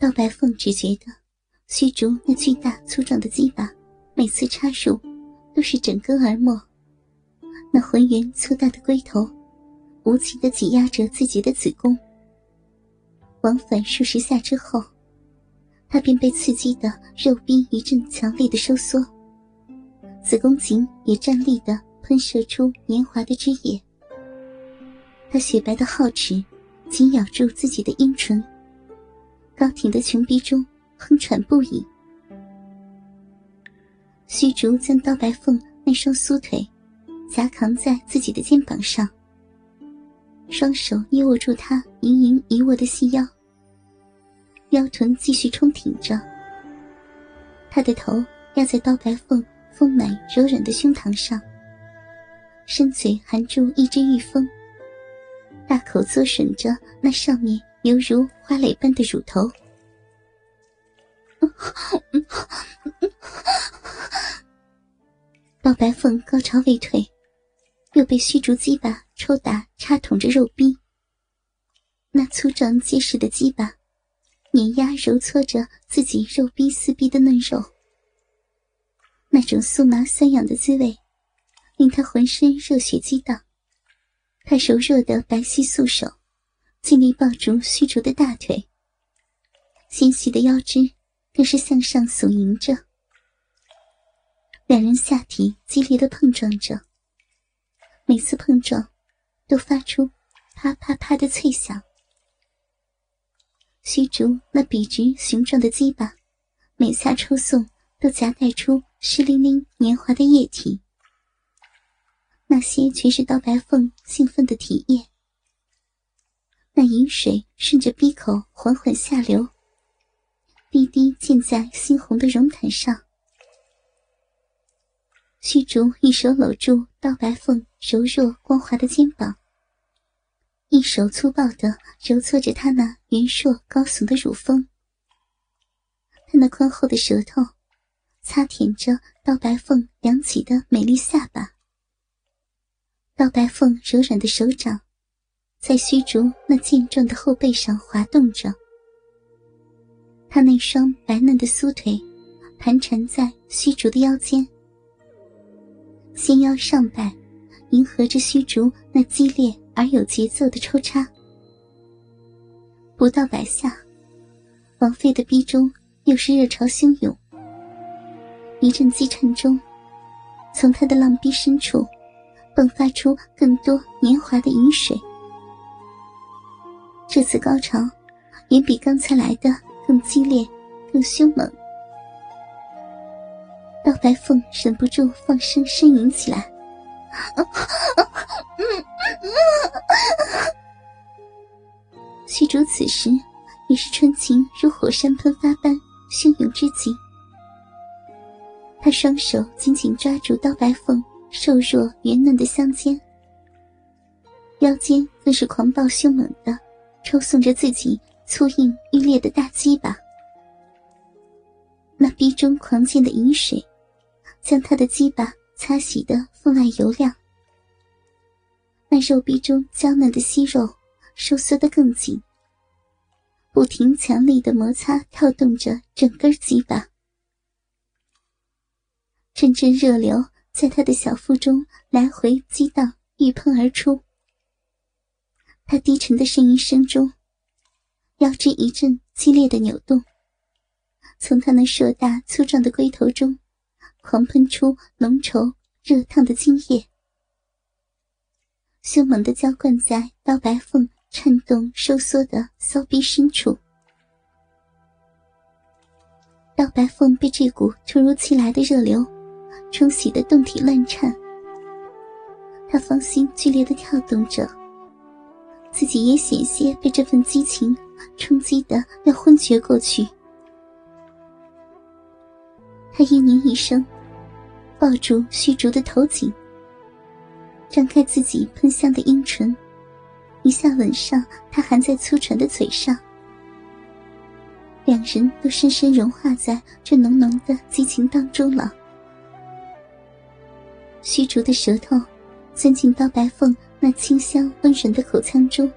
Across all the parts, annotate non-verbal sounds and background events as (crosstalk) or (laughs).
刀白凤只觉得虚竹那巨大粗壮的鸡巴，每次插入都是整根而没。那浑圆粗大的龟头，无情的挤压着自己的子宫。往返数十下之后，他便被刺激的肉壁一阵强烈的收缩，子宫颈也站立的喷射出黏滑的汁液。他雪白的皓齿紧咬住自己的阴唇，高挺的裙臂中哼喘不已。虚竹将刀白凤那双酥腿。夹扛在自己的肩膀上，双手捏握住她盈盈一握的细腰，腰臀继续冲挺着。他的头压在刀白凤丰满柔软的胸膛上，深嘴含住一只玉峰，大口嘬吮着那上面犹如花蕾般的乳头。(laughs) 老白凤高潮未退。又被虚竹鸡巴抽打插捅着肉壁，那粗壮结实的鸡巴碾压揉搓着自己肉壁撕逼的嫩肉，那种酥麻酸痒的滋味令他浑身热血激荡。他柔弱的白皙素手尽力抱住虚竹的大腿，纤细的腰肢更是向上耸迎着，两人下体激烈的碰撞着。每次碰撞，都发出啪啪啪的脆响。虚竹那笔直雄壮的鸡巴，每下抽送都夹带出湿淋淋黏滑的液体。那些全是刀白凤兴奋的体液。饮水顺着鼻口缓缓下流，滴滴溅在猩红的绒毯上。虚竹一手搂住刀白凤柔弱光滑的肩膀，一手粗暴的揉搓着她那圆硕高耸的乳峰。他那宽厚的舌头擦舔着刀白凤扬起的美丽下巴。刀白凤柔软的手掌在虚竹那健壮的后背上滑动着，他那双白嫩的酥腿盘缠在虚竹的腰间。纤腰上摆，迎合着虚竹那激烈而有节奏的抽插。不到百下，王妃的逼中又是热潮汹涌。一阵激颤中，从他的浪逼深处迸发出更多年华的饮水。这次高潮远比刚才来的更激烈、更凶猛。刀白凤忍不住放声呻吟起来，虚竹此时也是春情如火山喷发般汹涌之极。他双手紧紧抓住刀白凤瘦弱圆嫩的香肩，腰间更是狂暴凶猛的抽送着自己粗硬欲裂的大鸡巴，那逼中狂溅的饮水。将他的鸡巴擦洗的分外油亮，那肉壁中娇嫩的息肉收缩得更紧，不停强力的摩擦跳动着整根鸡巴，阵阵热流在他的小腹中来回激荡，欲喷而出。他低沉的呻吟声中，腰肢一阵激烈的扭动，从他那硕大粗壮的龟头中。狂喷出浓稠热烫的精液，凶猛的浇灌在刀白凤颤动收缩的骚逼深处。刀白凤被这股突如其来的热流冲洗的动体乱颤，他芳心剧烈的跳动着，自己也险些被这份激情冲击的要昏厥过去。他嘤咛一声。抱住虚竹的头颈，张开自己喷香的阴唇，一下吻上他含在粗唇的嘴上。两人都深深融化在这浓浓的激情当中了。虚竹的舌头钻进刀白凤那清香温润的口腔中，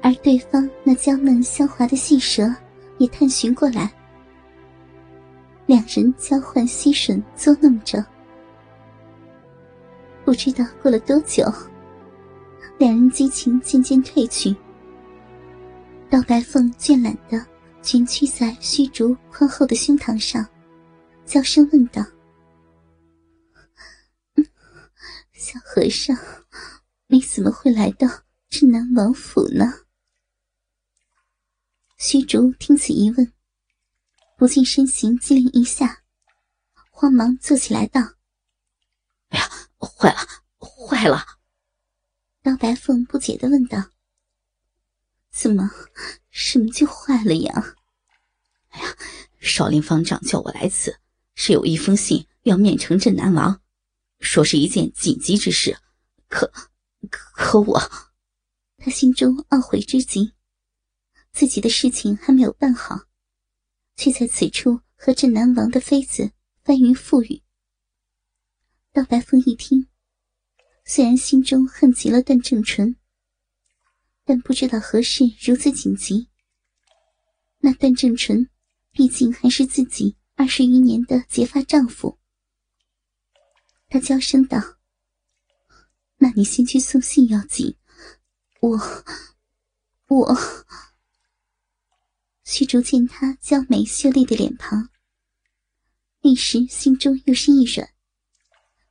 而对方那娇嫩香滑的细舌也探寻过来，两人交换吸吮作弄着。不知道过了多久，两人激情渐渐褪去。刀白凤倦懒的蜷曲在虚竹宽厚的胸膛上，娇声问道：“小和尚，你怎么会来到镇南王府呢？”虚竹听此一问，不禁身形机灵一下，慌忙坐起来道：“哎呀！”坏了，坏了！刀白凤不解的问道：“怎么，什么就坏了呀？”哎呀，少林方丈叫我来此，是有一封信要面呈镇南王，说是一件紧急之事。可，可我……他心中懊悔之极，自己的事情还没有办好，却在此处和镇南王的妃子翻云覆雨。刀白凤一听，虽然心中恨极了段正淳，但不知道何事如此紧急。那段正淳，毕竟还是自己二十余年的结发丈夫。他娇声道：“那你先去送信要紧，我……我……”虚竹见他娇美秀丽的脸庞，一时心中又是一软。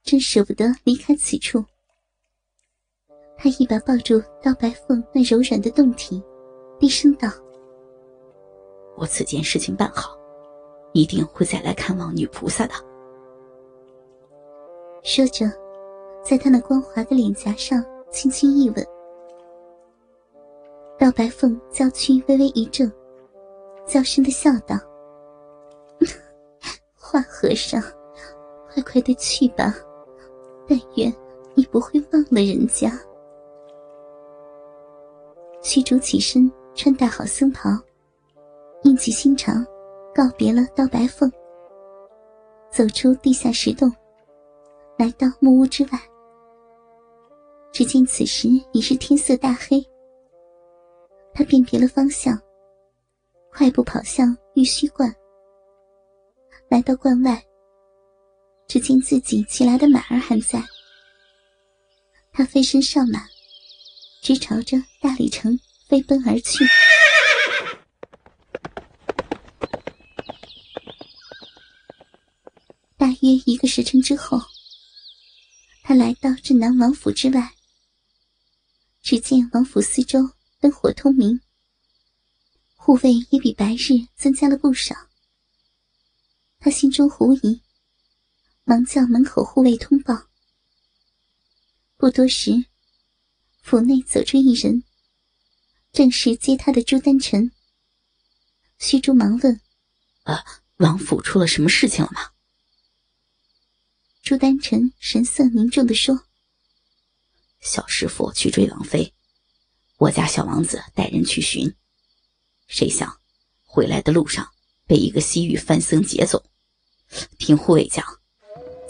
真舍不得离开此处，他一把抱住刀白凤那柔软的胴体，低声道：“我此件事情办好，一定会再来看望女菩萨的。”说着，在他那光滑的脸颊上轻轻一吻。刀白凤娇躯微微一震，娇声的笑道：“ (laughs) 花和尚，快快的去吧。”但愿你不会忘了人家。虚竹起身，穿戴好僧袍，硬起心肠，告别了刀白凤，走出地下石洞，来到木屋之外。只见此时已是天色大黑，他辨别了方向，快步跑向玉虚观。来到观外。只见自己骑来的马儿还在，他飞身上马，直朝着大理城飞奔而去。大约一个时辰之后，他来到镇南王府之外。只见王府四周灯火通明，护卫也比白日增加了不少。他心中狐疑。忙叫门口护卫通报。不多时，府内走出一人，正是接他的朱丹臣。虚竹忙问：“啊，王府出了什么事情了吗？”朱丹臣神色凝重的说：“小师傅去追王妃，我家小王子带人去寻，谁想回来的路上被一个西域番僧劫走。听护卫讲。”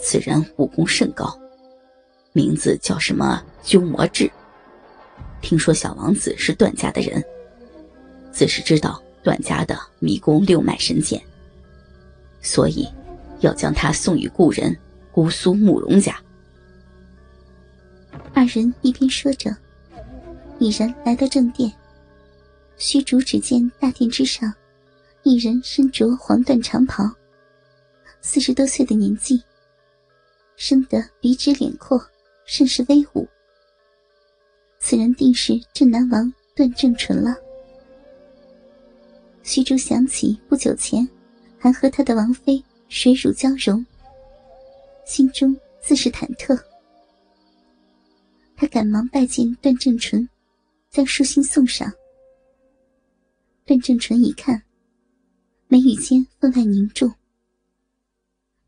此人武功甚高，名字叫什么？鸠摩智。听说小王子是段家的人，自是知道段家的迷宫六脉神剑，所以要将他送与故人姑苏慕容家。二人一边说着，已然来到正殿。虚竹只见大殿之上，一人身着黄缎长袍，四十多岁的年纪。生得鼻直脸阔，甚是威武。此人定是镇南王段正淳了。虚竹想起不久前还和他的王妃水乳交融，心中自是忐忑。他赶忙拜见段正淳，将书信送上。段正淳一看，眉宇间分外凝重。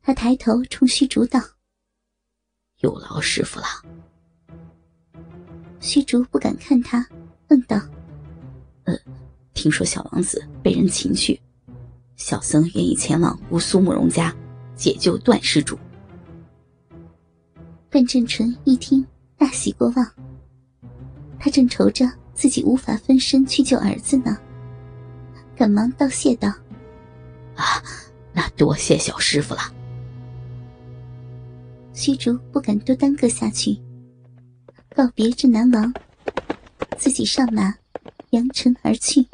他抬头冲虚竹道。有劳师傅了。虚竹不敢看他，问道：“呃，听说小王子被人擒去，小僧愿意前往乌苏慕容家解救段施主。”段正淳一听，大喜过望。他正愁着自己无法分身去救儿子呢，赶忙道谢道：“啊，那多谢小师傅了。”虚竹不敢多耽搁下去，告别这南王，自己上马，扬尘而去。